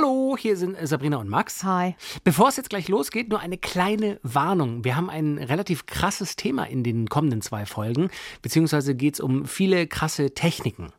Hallo, hier sind äh, Sabrina und Max. Hi. Bevor es jetzt gleich losgeht, nur eine kleine Warnung. Wir haben ein relativ krasses Thema in den kommenden zwei Folgen, beziehungsweise geht es um viele krasse Techniken.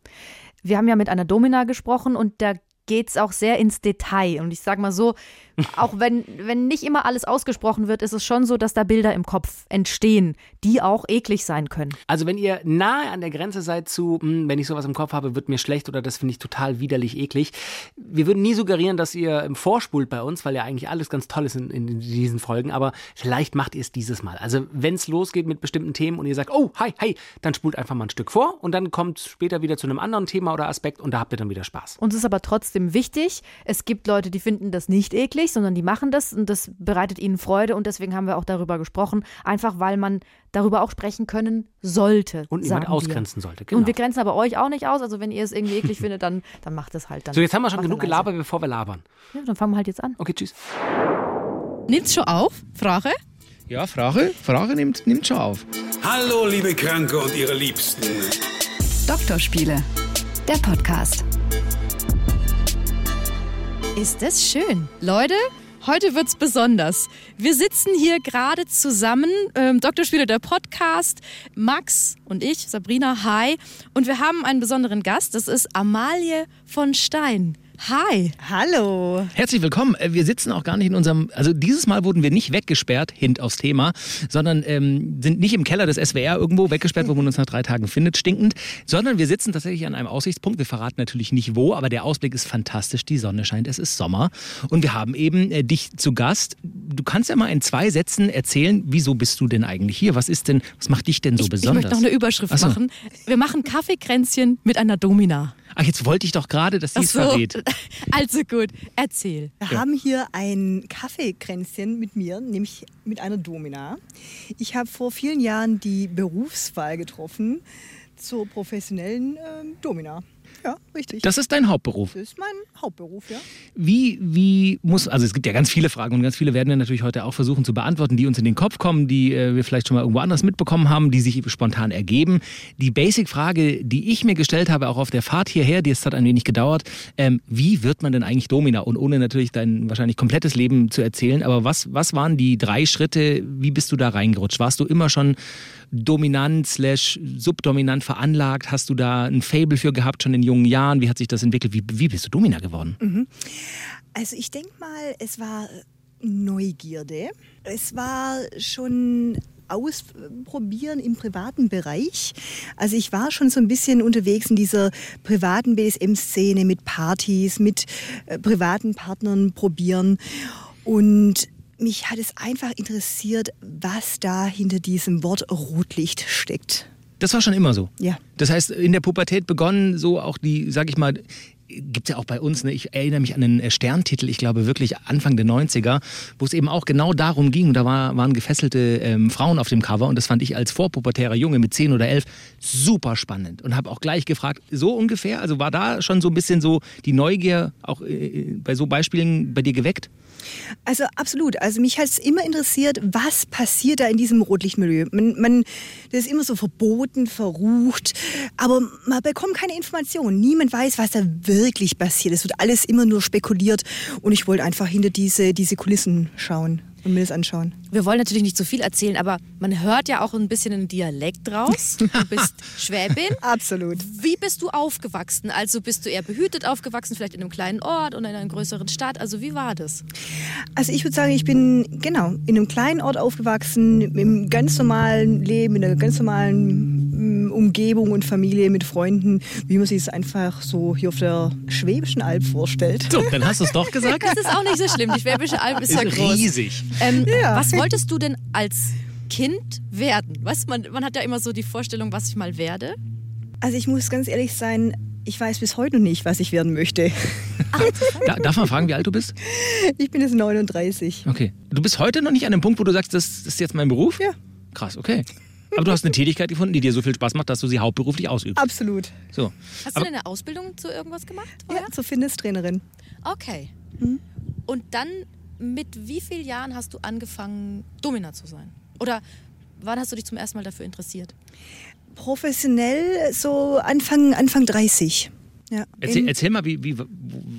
Wir haben ja mit einer Domina gesprochen und da geht es auch sehr ins Detail. Und ich sage mal so, auch wenn, wenn nicht immer alles ausgesprochen wird, ist es schon so, dass da Bilder im Kopf entstehen, die auch eklig sein können. Also wenn ihr nahe an der Grenze seid zu, hm, wenn ich sowas im Kopf habe, wird mir schlecht oder das finde ich total widerlich eklig. Wir würden nie suggerieren, dass ihr im Vorspult bei uns, weil ja eigentlich alles ganz toll ist in, in diesen Folgen, aber vielleicht macht ihr es dieses Mal. Also wenn es losgeht mit bestimmten Themen und ihr sagt, oh, hi, hi, dann spult einfach mal ein Stück vor und dann kommt später wieder zu einem anderen Thema oder Aspekt und da habt ihr dann wieder Spaß. Uns ist aber trotzdem wichtig, es gibt Leute, die finden das nicht eklig, sondern die machen das und das bereitet ihnen Freude und deswegen haben wir auch darüber gesprochen, einfach weil man darüber auch sprechen können sollte. Und niemand ausgrenzen sollte. Genau. Und wir grenzen aber euch auch nicht aus, also wenn ihr es irgendwie eklig findet, dann, dann macht es halt dann. So, jetzt haben wir schon genug gelabert, bevor wir labern. Ja, dann fangen wir halt jetzt an. Okay, tschüss. Nimmt's schon auf? Frage? Ja, Frage, Frage nimmt, nimmt schon auf. Hallo, liebe Kranke und ihre Liebsten. Doktorspiele, der Podcast. Ist das schön. Leute, heute wird's besonders. Wir sitzen hier gerade zusammen, ähm, Doktorspiele der Podcast, Max und ich, Sabrina, hi. Und wir haben einen besonderen Gast, das ist Amalie von Stein. Hi. Hallo. Herzlich willkommen. Äh, Wir sitzen auch gar nicht in unserem, also dieses Mal wurden wir nicht weggesperrt, hint aufs Thema, sondern ähm, sind nicht im Keller des SWR irgendwo weggesperrt, wo man uns nach drei Tagen findet, stinkend, sondern wir sitzen tatsächlich an einem Aussichtspunkt. Wir verraten natürlich nicht wo, aber der Ausblick ist fantastisch. Die Sonne scheint, es ist Sommer und wir haben eben äh, dich zu Gast. Du kannst ja mal in zwei Sätzen erzählen, wieso bist du denn eigentlich hier? Was ist denn, was macht dich denn so ich, besonders? Ich möchte noch eine Überschrift so. machen. Wir machen Kaffeekränzchen mit einer Domina. Ach, jetzt wollte ich doch gerade, dass sie es so. verrät. Also gut, erzähl. Wir haben hier ein Kaffeekränzchen mit mir, nämlich mit einer Domina. Ich habe vor vielen Jahren die Berufswahl getroffen zur professionellen ähm, Domina. Ja, richtig. Das ist dein Hauptberuf. Das ist mein Hauptberuf, ja. Wie, wie muss, also es gibt ja ganz viele Fragen und ganz viele werden wir natürlich heute auch versuchen zu beantworten, die uns in den Kopf kommen, die äh, wir vielleicht schon mal irgendwo anders mitbekommen haben, die sich spontan ergeben. Die Basic-Frage, die ich mir gestellt habe, auch auf der Fahrt hierher, die es hat ein wenig gedauert, ähm, wie wird man denn eigentlich Domina? Und ohne natürlich dein wahrscheinlich komplettes Leben zu erzählen, aber was, was waren die drei Schritte, wie bist du da reingerutscht? Warst du immer schon dominant slash subdominant veranlagt? Hast du da ein Fable für gehabt schon in jungen Jahren? Wie hat sich das entwickelt? Wie, wie bist du Domina geworden? Also ich denke mal, es war Neugierde. Es war schon ausprobieren im privaten Bereich. Also ich war schon so ein bisschen unterwegs in dieser privaten BSM-Szene mit Partys, mit äh, privaten Partnern probieren. Und mich hat es einfach interessiert, was da hinter diesem Wort Rotlicht steckt. Das war schon immer so. Ja. Das heißt, in der Pubertät begonnen, so auch die, sag ich mal, gibt es ja auch bei uns, ne? ich erinnere mich an einen äh, Sterntitel, ich glaube wirklich Anfang der 90er, wo es eben auch genau darum ging, da war, waren gefesselte ähm, Frauen auf dem Cover und das fand ich als vorpubertärer Junge mit 10 oder 11 super spannend und habe auch gleich gefragt, so ungefähr, also war da schon so ein bisschen so die Neugier auch äh, bei so Beispielen bei dir geweckt? Also absolut. Also mich hat es immer interessiert, was passiert da in diesem Rotlichtmilieu. Man, man, das ist immer so verboten, verrucht, aber man bekommt keine Informationen. Niemand weiß, was da wirklich passiert. Es wird alles immer nur spekuliert und ich wollte einfach hinter diese, diese Kulissen schauen und mir das anschauen. Wir wollen natürlich nicht zu viel erzählen, aber man hört ja auch ein bisschen einen Dialekt raus. Du bist Schwäbin. Absolut. Wie bist du aufgewachsen? Also bist du eher behütet aufgewachsen, vielleicht in einem kleinen Ort oder in einer größeren Stadt? Also wie war das? Also ich würde sagen, ich bin genau in einem kleinen Ort aufgewachsen, im ganz normalen Leben, in einer ganz normalen Umgebung und Familie mit Freunden, wie man sich es einfach so hier auf der Schwäbischen Alb vorstellt. So, dann hast du es doch gesagt. Das ist auch nicht so schlimm. Die Schwäbische Alb ist, ja ist groß. riesig. Ähm, Ja. Was wolltest du denn als Kind werden? Weißt, man, man hat ja immer so die Vorstellung, was ich mal werde. Also ich muss ganz ehrlich sein, ich weiß bis heute noch nicht, was ich werden möchte. Da, darf man fragen, wie alt du bist? Ich bin jetzt 39. Okay. Du bist heute noch nicht an dem Punkt, wo du sagst, das ist jetzt mein Beruf? Ja. Krass, okay. Aber du hast eine Tätigkeit gefunden, die dir so viel Spaß macht, dass du sie hauptberuflich ausübst. Absolut. So. Hast Aber- du denn eine Ausbildung zu irgendwas gemacht? Ja, vorher? zur Fitnesstrainerin. Okay. Und dann mit wie vielen Jahren hast du angefangen, Domina zu sein? Oder wann hast du dich zum ersten Mal dafür interessiert? Professionell so Anfang, Anfang 30. Ja. Erzähl, erzähl mal, wie, wie,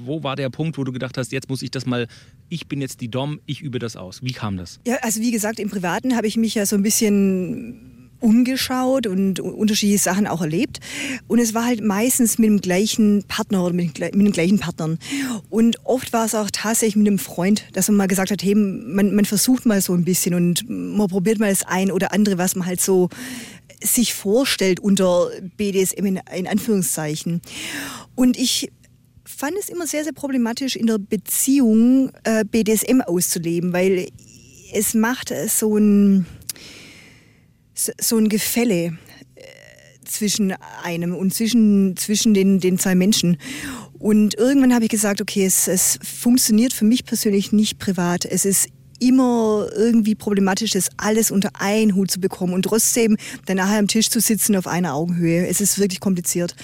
wo war der Punkt, wo du gedacht hast, jetzt muss ich das mal, ich bin jetzt die Dom, ich übe das aus. Wie kam das? Ja, also wie gesagt, im Privaten habe ich mich ja so ein bisschen umgeschaut und unterschiedliche Sachen auch erlebt. Und es war halt meistens mit dem gleichen Partner oder mit, mit den gleichen Partnern. Und oft war es auch tatsächlich mit einem Freund, dass man mal gesagt hat, hey, man, man versucht mal so ein bisschen und man probiert mal das ein oder andere, was man halt so sich vorstellt unter BDSM in, in Anführungszeichen. Und ich fand es immer sehr, sehr problematisch, in der Beziehung äh, BDSM auszuleben, weil es macht so ein, so- ein Gefälle äh, zwischen einem und zwischen, zwischen den, den zwei Menschen. Und irgendwann habe ich gesagt, okay, es, es funktioniert für mich persönlich nicht privat. Es ist immer irgendwie problematisch, das alles unter einen Hut zu bekommen und trotzdem dann nachher am Tisch zu sitzen auf einer Augenhöhe. Es ist wirklich kompliziert.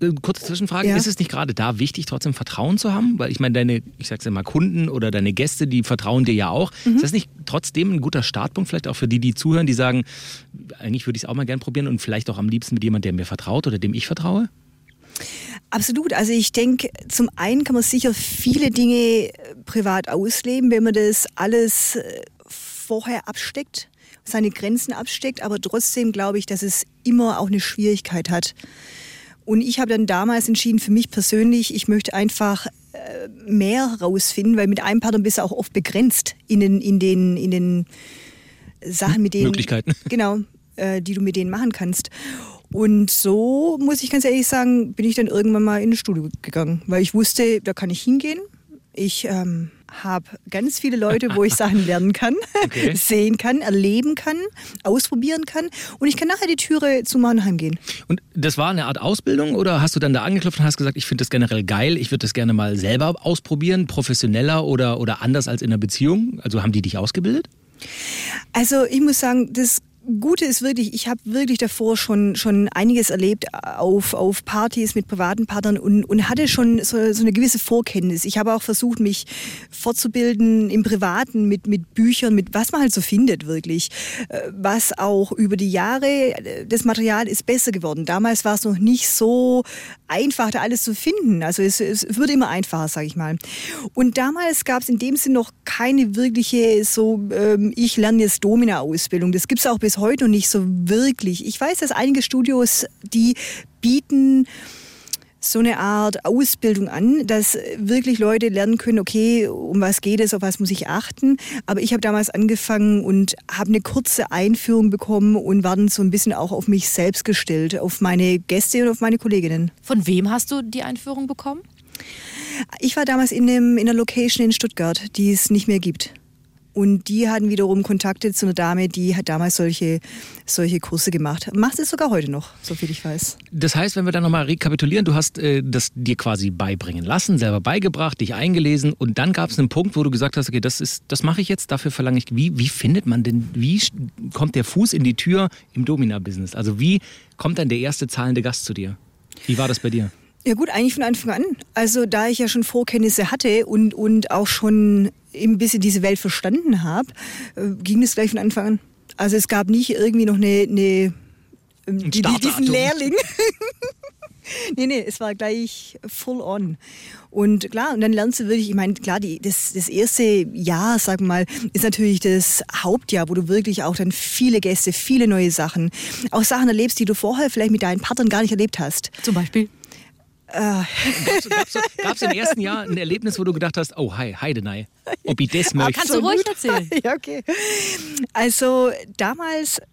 Äh, Kurze Zwischenfrage, Ja. ist es nicht gerade da wichtig, trotzdem Vertrauen zu haben? Weil ich meine, deine, ich sag's ja mal, Kunden oder deine Gäste, die vertrauen dir ja auch. Mhm. Ist das nicht trotzdem ein guter Startpunkt, vielleicht auch für die, die zuhören, die sagen, eigentlich würde ich es auch mal gern probieren und vielleicht auch am liebsten mit jemandem, der mir vertraut oder dem ich vertraue? Absolut. Also ich denke, zum einen kann man sicher viele Dinge äh, privat ausleben, wenn man das alles äh, vorher absteckt, seine Grenzen absteckt, aber trotzdem glaube ich, dass es immer auch eine Schwierigkeit hat. Und ich habe dann damals entschieden, für mich persönlich, ich möchte einfach äh, mehr herausfinden, weil mit einem Partner bist du auch oft begrenzt in den, in den, in den Sachen, mit denen. Möglichkeiten. Genau, äh, die du mit denen machen kannst. Und so, muss ich ganz ehrlich sagen, bin ich dann irgendwann mal in ein Studio gegangen, weil ich wusste, da kann ich hingehen. Ich ähm, habe ganz viele Leute, wo ich Sachen lernen kann, Okay. sehen kann, erleben kann, ausprobieren kann. Und ich kann nachher die Türe zu meinem heimgehen. Und das war eine Art Ausbildung oder hast du dann da angeklopft und hast gesagt, ich finde das generell geil, ich würde das gerne mal selber ausprobieren, professioneller oder, oder anders als in einer Beziehung? Also haben die dich ausgebildet? Also ich muss sagen, das Gute ist wirklich, ich habe wirklich davor schon, schon einiges erlebt auf, auf Partys mit privaten Partnern und, und hatte schon so, so eine gewisse Vorkenntnis. Ich habe auch versucht, mich fortzubilden im Privaten mit, mit Büchern, mit was man halt so findet wirklich. Äh, Was auch über die Jahre, äh, das Material ist besser geworden. Damals war es noch nicht so einfach, da alles zu finden. Also es, es wird immer einfacher, sage ich mal. Und damals gab es in dem Sinn noch keine wirkliche so, ähm, ich lerne jetzt Domina-Ausbildung. Das gibt es auch bis heute noch nicht so wirklich. Ich weiß, dass einige Studios, die bieten so eine Art Ausbildung an, dass wirklich Leute lernen können, okay, um was geht es, auf was muss ich achten. Aber ich habe damals angefangen und habe eine kurze Einführung bekommen und war dann so ein bisschen auch auf mich selbst gestellt, auf meine Gäste und auf meine Kolleginnen. Von wem hast du die Einführung bekommen? Ich war damals in, einem, in einer Location in Stuttgart, die es nicht mehr gibt. Und die hatten wiederum Kontakte zu einer Dame, die hat damals solche, solche Kurse gemacht. Macht es sogar heute noch, so viel ich weiß. Das heißt, wenn wir dann nochmal rekapitulieren, du hast äh, das dir quasi beibringen lassen, selber beigebracht, dich eingelesen und dann gab es einen Punkt, wo du gesagt hast, okay, das ist, das mache ich jetzt, dafür verlange ich. Wie, wie findet man denn, wie kommt der Fuß in die Tür im Domina-Business? Also wie kommt dann der erste zahlende Gast zu dir? Wie war das bei dir? Ja gut, eigentlich von Anfang an. Also da ich ja schon Vorkenntnisse hatte und, und auch schon ein bisschen diese Welt verstanden habe, äh, ging es gleich von Anfang an. Also es gab nicht irgendwie noch eine, eine ähm, die, die, diesen. Lehrling. nee, nee, es war gleich full on. Und klar, und dann lernst du wirklich, ich meine, klar, die, das, das erste Jahr, sag mal, ist natürlich das Hauptjahr, wo du wirklich auch dann viele Gäste, viele neue Sachen, auch Sachen erlebst, die du vorher vielleicht mit deinen Partnern gar nicht erlebt hast. Zum Beispiel? Gab es im ersten Jahr ein Erlebnis, wo du gedacht hast, oh hi, Heidenei, ob ich das möchte? Kannst du ruhig erzählen. ja, okay. Also damals äh,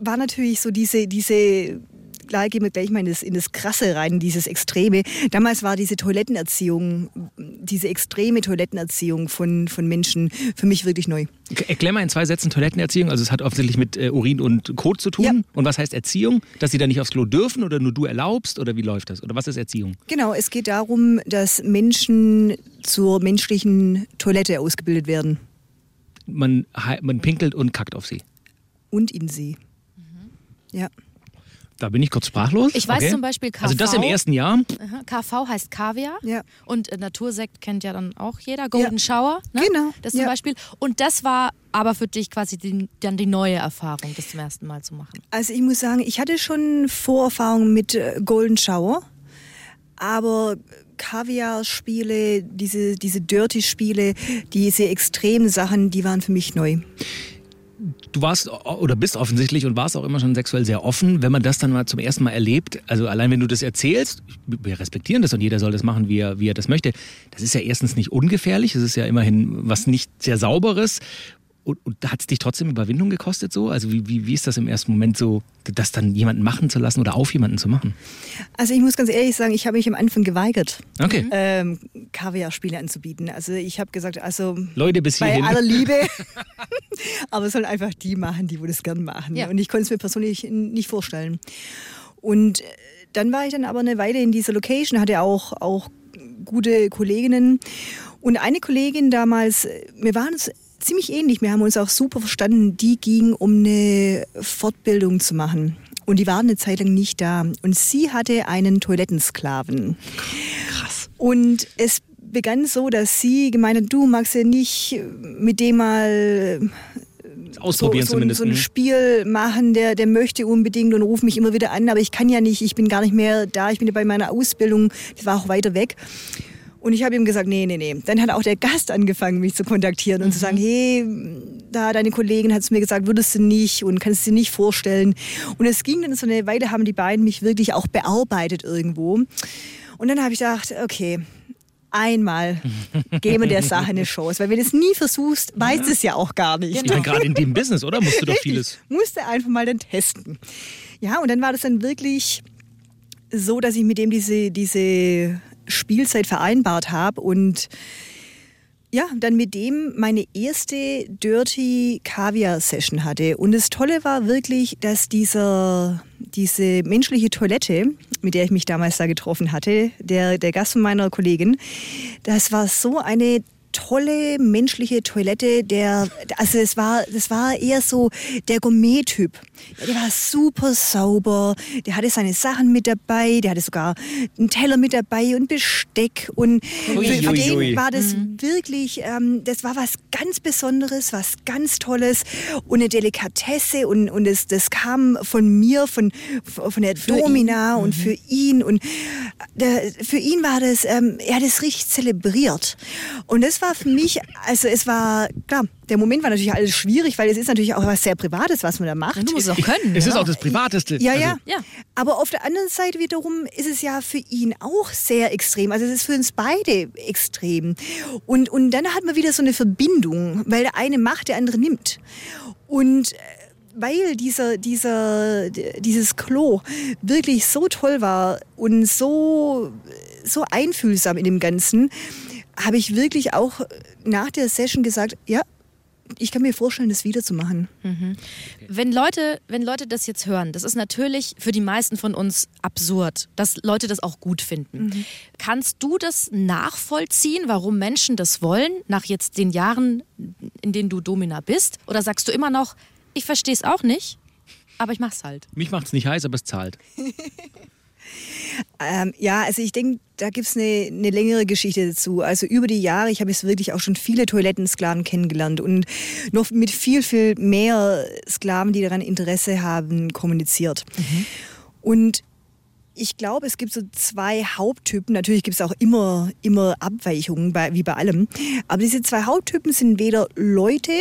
war natürlich so diese, diese klar gehen wir gleich mal in das, in das Krasse rein, dieses Extreme. Damals war diese Toilettenerziehung, diese extreme Toilettenerziehung von, von Menschen für mich wirklich neu. Erklär mal in zwei Sätzen Toilettenerziehung. Also es hat offensichtlich mit äh, Urin und Kot zu tun. Ja. Und was heißt Erziehung? Dass sie da nicht aufs Klo dürfen oder nur du erlaubst? Oder wie läuft das? Oder was ist Erziehung? Genau, es geht darum, dass Menschen zur menschlichen Toilette ausgebildet werden Man, man pinkelt und kackt auf sie. und in sie. Ja. Da bin ich kurz sprachlos. Ich weiß okay. zum Beispiel KV. Also das im ersten Jahr. KV heißt Kaviar. Ja. Und äh, Natursekt kennt ja dann auch jeder. Golden Ja. Shower. Ne? Genau, Das zum ja. Beispiel. Und das war aber für dich quasi die, dann die neue Erfahrung, das zum ersten Mal zu machen. Also ich muss sagen, ich hatte schon Vorerfahrungen mit äh, Golden Shower, aber Kaviar-Spiele, diese, diese Dirty-Spiele, diese extremen Sachen, die waren für mich neu du warst oder bist offensichtlich und warst auch immer schon sexuell sehr offen. Wenn man das dann mal zum ersten Mal erlebt, also allein wenn du das erzählst, wir respektieren das und jeder soll das machen, wie er, wie er das möchte. Das ist ja erstens nicht ungefährlich, es ist ja immerhin was nicht sehr Sauberes. Und, und hat es dich trotzdem Überwindung gekostet so? Also wie, wie, wie ist das im ersten Moment so, das dann jemanden machen zu lassen oder auf jemanden zu machen? Also ich muss ganz ehrlich sagen, ich habe mich am Anfang geweigert, okay. ähm, Kaviar-Spiele anzubieten. Also ich habe gesagt, also Leute bis hierhin. bei aller Liebe, aber es sollen einfach die machen, die wo das gern machen. Ja. Und ich konnte es mir persönlich nicht vorstellen. Und dann war ich dann aber eine Weile in dieser Location, hatte auch, auch gute Kolleginnen. Und eine Kollegin damals, wir waren uns ziemlich ähnlich. Wir haben uns auch super verstanden. Die ging, um eine Fortbildung zu machen. Und die waren eine Zeit lang nicht da. Und sie hatte einen Toilettensklaven. Krass. Und es begann so, dass sie gemeint hat, du magst ja nicht mit dem mal Ausprobieren so, so, zumindest. so ein mhm. Spiel machen, der, der möchte unbedingt und ruft mich immer wieder an, aber ich kann ja nicht, ich bin gar nicht mehr da, ich bin ja bei meiner Ausbildung, das war auch weiter weg. Und ich habe ihm gesagt, nee, nee, nee. Dann hat auch der Gast angefangen, mich zu kontaktieren und zu sagen, hey, da deine Kollegin hat es mir gesagt, würdest du nicht und kannst du dir nicht vorstellen. Und es ging dann so eine Weile, haben die beiden mich wirklich auch bearbeitet irgendwo. Und dann habe ich gedacht, okay, einmal geben wir der Sache eine Chance. Weil wenn du es nie versuchst, weißt du es ja auch gar nicht. Ich meine, gerade in dem Business, oder? Musst du doch vieles. Musste einfach mal dann testen. Ja, und dann war das dann wirklich so, dass ich mit dem diese, diese Spielzeit vereinbart habe und ja, dann mit dem meine erste Dirty Kaviar Session hatte. Und das Tolle war wirklich, dass dieser, diese menschliche Toilette, mit der ich mich damals da getroffen hatte, der, der Gast von meiner Kollegin, das war so eine tolle menschliche Toilette, der, also es war, das war eher so der Gourmet-Typ. Ja, der war super sauber, der hatte seine Sachen mit dabei, der hatte sogar einen Teller mit dabei und Besteck und Ui, für, für ui, den ui. war das wirklich, ähm, das war was ganz Besonderes, was ganz Tolles und eine Delikatesse und, und das, das kam von mir, von, von der Domina und für ihn und der, für ihn war das, ähm, er hat es richtig zelebriert und das war für mich, also es war, klar, der Moment war natürlich alles schwierig, weil es ist natürlich auch was sehr Privates, was man da macht. Du musst es auch können. Es ist ja. auch das Privateste. Ja, Also, ja. Ja. Aber auf der anderen Seite wiederum ist es ja für ihn auch sehr extrem. Also es ist für uns beide extrem. Und, und dann hat man wieder so eine Verbindung, weil der eine macht, der andere nimmt. Und äh, weil dieser, dieser, dieses Klo wirklich so toll war und so, so einfühlsam in dem Ganzen, habe ich wirklich auch nach der Session gesagt, ja, ich kann mir vorstellen, das wiederzumachen. Wenn Leute, wenn Leute das jetzt hören, das ist natürlich für die meisten von uns absurd, dass Leute das auch gut finden. Kannst du das nachvollziehen, warum Menschen das wollen, nach jetzt den Jahren, in denen du Domina bist? Oder sagst du immer noch, ich verstehe es auch nicht, aber ich mach's halt? Mich macht es nicht heiß, aber es zahlt. Ähm, ja, also ich denke, da gibt's eine, eine längere Geschichte dazu. Also über die Jahre, ich habe jetzt wirklich auch schon viele Toilettensklaven kennengelernt und noch mit viel, viel mehr Sklaven, die daran Interesse haben, kommuniziert. Und ich glaube, es gibt so zwei Haupttypen. Natürlich gibt es auch immer, immer Abweichungen, bei, wie bei allem. Aber diese zwei Haupttypen sind weder Leute,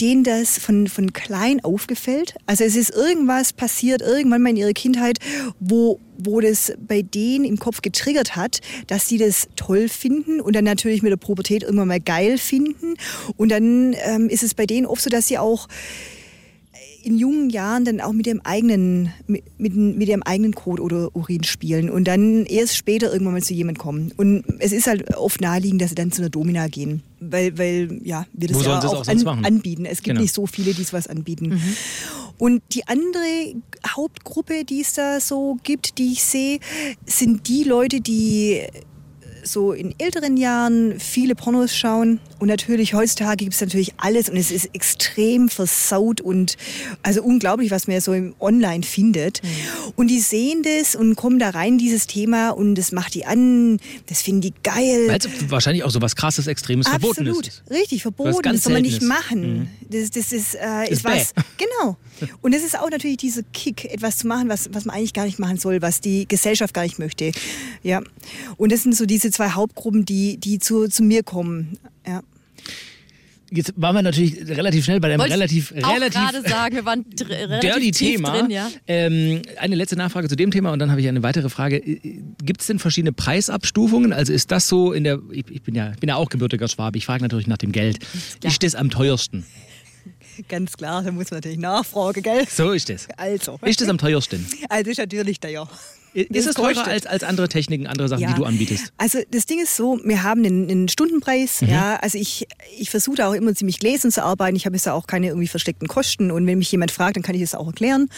denen das von, von klein aufgefällt. Also es ist irgendwas passiert, irgendwann mal in ihrer Kindheit, wo, wo das bei denen im Kopf getriggert hat, dass sie das toll finden und dann natürlich mit der Pubertät irgendwann mal geil finden. Und dann ähm, ist es bei denen oft so, dass sie auch in jungen Jahren dann auch mit dem eigenen, mit, mit, mit ihrem eigenen Kot oder Urin spielen und dann erst später irgendwann mal zu jemand kommen. Und es ist halt oft naheliegend, dass sie dann zu einer Domina gehen. Weil, weil ja, wir das Wo ja auch auch an, anbieten. Es gibt Genau. nicht so viele, die sowas anbieten. Und die andere Hauptgruppe, die es da so gibt, die ich sehe, sind die Leute, die so in älteren Jahren viele Pornos schauen. Und natürlich heutzutage gibt es natürlich alles und es ist extrem versaut und also unglaublich, was man so im Online findet. Und die sehen das und kommen da rein, dieses Thema, und das macht die an, das finden die geil. Weil es wahrscheinlich auch so was krasses, Extremes verboten Absolut, ist. richtig, verboten. Das soll man nicht machen. Das, das ist, äh, Ist ist was. Genau. Und es ist auch natürlich dieser Kick, etwas zu machen, was, was man eigentlich gar nicht machen soll, was die Gesellschaft gar nicht möchte. Ja. Und das sind so diese zwei Hauptgruppen, die, die zu, zu mir kommen. Ja. Jetzt waren wir natürlich relativ schnell bei einem Wollte relativ, relativ gerade sagen, wir waren dr- relativ dirty tief Thema. drin, ja. ähm, eine letzte Nachfrage zu dem Thema und dann habe ich eine weitere Frage. Gibt es denn verschiedene Preisabstufungen? Also ist das so in der, ich, ich bin ja, ich bin ja auch gebürtiger Schwabe, ich frage natürlich nach dem Geld. Ist das am teuersten? Ganz klar, da muss man natürlich nachfragen, gell? So ist das. Also. Ist das am teuersten? Also ist natürlich der ja. Ist es teurer als, als andere Techniken, andere Sachen, die du anbietest? Also das Ding ist so, wir haben einen, einen Stundenpreis. Ja, also ich, ich versuche da auch immer ziemlich gläsern zu arbeiten. Ich habe jetzt da auch keine irgendwie versteckten Kosten. Und wenn mich jemand fragt, dann kann ich das auch erklären.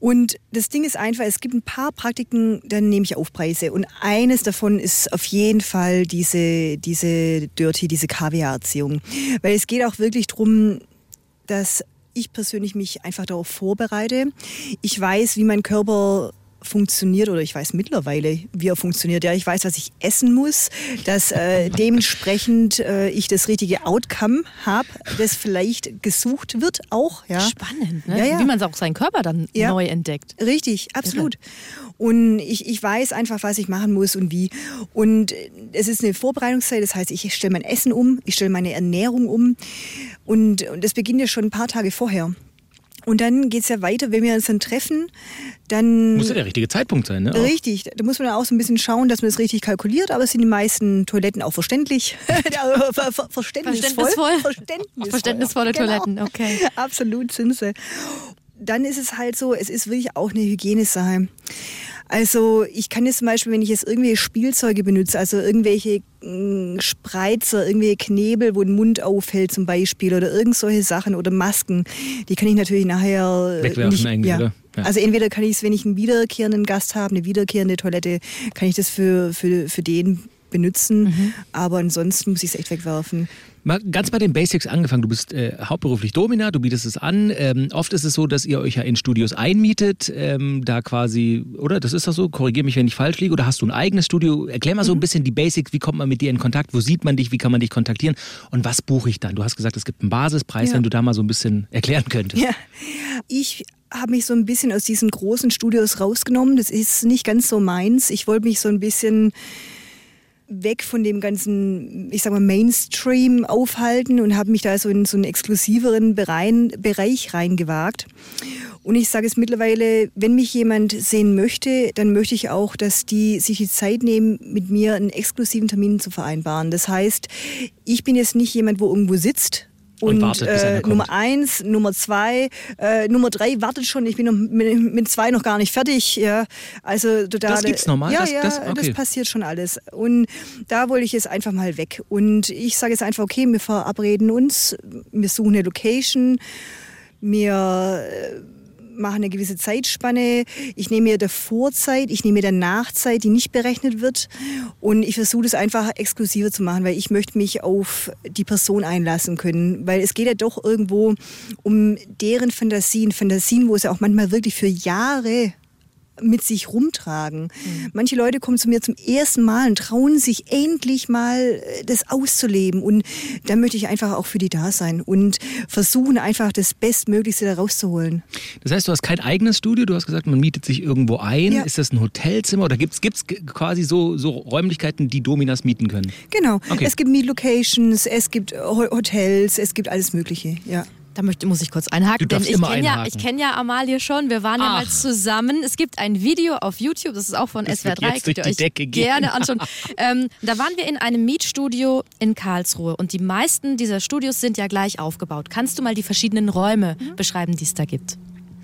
Und das Ding ist einfach, es gibt ein paar Praktiken, dann nehme ich Aufpreise. Und eines davon ist auf jeden Fall diese, diese Dirty, diese Kaviar-Erziehung. Weil es geht auch wirklich darum, dass ich persönlich mich einfach darauf vorbereite. Ich weiß, wie mein Körper funktioniert oder ich weiß mittlerweile, wie er funktioniert. Ja, ich weiß, was ich essen muss, dass äh, dementsprechend äh, ich das richtige Outcome habe, das vielleicht gesucht wird auch. Ja. Spannend, ne? Ja, ja. wie man auch seinen Körper dann Ja. neu entdeckt. Richtig, absolut. Und ich, ich weiß einfach, was ich machen muss und wie. Und es ist eine Vorbereitungszeit, das heißt, ich stelle mein Essen um, ich stelle meine Ernährung um. Und, und das beginnt ja schon ein paar Tage vorher. Und dann geht es ja weiter, wenn wir uns dann treffen, dann... Muss ja der richtige Zeitpunkt sein, ne? Richtig, da muss man auch so ein bisschen schauen, dass man das richtig kalkuliert, aber es sind die meisten Toiletten auch verständlich. Ja, ver ver verständnisvoll. Verständnisvoll. Verständnisvoll. Verständnisvolle Genau. Toiletten, okay. Absolut sind sie. Dann ist es halt so, es ist wirklich auch eine Hygienesache. Also ich kann jetzt zum Beispiel, wenn ich jetzt irgendwelche Spielzeuge benutze, also irgendwelche mh, Spreizer, irgendwelche Knebel, wo ein Mund auffällt zum Beispiel oder irgend solche Sachen oder Masken, die kann ich natürlich nachher äh, Wegwerfen nicht, eigentlich, ja. oder? Ja. Also entweder kann ich es, wenn ich einen wiederkehrenden Gast habe, eine wiederkehrende Toilette, kann ich das für, für, für den benutzen, Mhm. aber ansonsten muss ich es echt wegwerfen. Mal ganz bei den Basics angefangen. Du bist äh, hauptberuflich Domina, du bietest es an. Ähm, oft ist es so, dass ihr euch ja in Studios einmietet, ähm, da quasi, oder? Das ist doch so, korrigiere mich, wenn ich falsch liege. Oder hast du ein eigenes Studio? Erklär mal so ein bisschen die Basics. Wie kommt man mit dir in Kontakt? Wo sieht man dich? Wie kann man dich kontaktieren? Und was buche ich dann? Du hast gesagt, es gibt einen Basispreis, Ja. wenn du da mal so ein bisschen erklären könntest. Ja, ich habe mich so ein bisschen aus diesen großen Studios rausgenommen. Das ist nicht ganz so meins. Ich wollte mich so ein bisschen weg von dem ganzen, ich sag mal, Mainstream aufhalten und habe mich da so in so einen exklusiveren Bereich reingewagt. Und ich sage es mittlerweile, wenn mich jemand sehen möchte, dann möchte ich auch, dass die sich die Zeit nehmen, mit mir einen exklusiven Termin zu vereinbaren. Das heißt, ich bin jetzt nicht jemand, wo irgendwo sitzt Und und, äh. Nummer eins, Nummer zwei, äh, Nummer drei wartet schon. Ich bin noch mit, mit zwei noch gar nicht fertig. Ja, also total. Das gibt's normal? Ja, Das- ja, das- das, okay. passiert schon alles. Und da wollte ich jetzt einfach mal weg. Und ich sage jetzt einfach, okay, wir verabreden uns, wir suchen eine Location, wir machen eine gewisse Zeitspanne. Ich nehme mir der Vorzeit, ich nehme mir der Nachzeit, die nicht berechnet wird. Und ich versuche das einfach exklusiver zu machen, weil ich möchte mich auf die Person einlassen können. Weil es geht ja doch irgendwo um deren Fantasien. Fantasien, wo es ja auch manchmal wirklich für Jahre mit sich rumtragen. Manche Leute kommen zu mir zum ersten Mal und trauen sich endlich mal äh, das auszuleben. Und da möchte ich einfach auch für die da sein und versuchen einfach das Bestmöglichste da rauszuholen. Das heißt, du hast kein eigenes Studio, du hast gesagt, man mietet sich irgendwo ein. Ja. Ist das ein Hotelzimmer oder gibt es quasi so, so Räumlichkeiten, die Dominas mieten können? Genau. Okay. Es gibt Meet-Locations, es gibt Ho- Hotels, es gibt alles Mögliche. Ja. Da möchte, muss ich kurz einhaken, denn ich kenne ja, ich kenn ja Amalie schon. Wir waren ja mal Ach. zusammen. Es gibt ein Video auf YouTube, das ist auch von Das wird SWR3. jetzt durch die euch Decke gehen. gerne anschauen. ähm, da waren wir in einem Mietstudio in Karlsruhe und die meisten dieser Studios sind ja gleich aufgebaut. Kannst du mal die verschiedenen Räume Mhm. beschreiben, die es da gibt?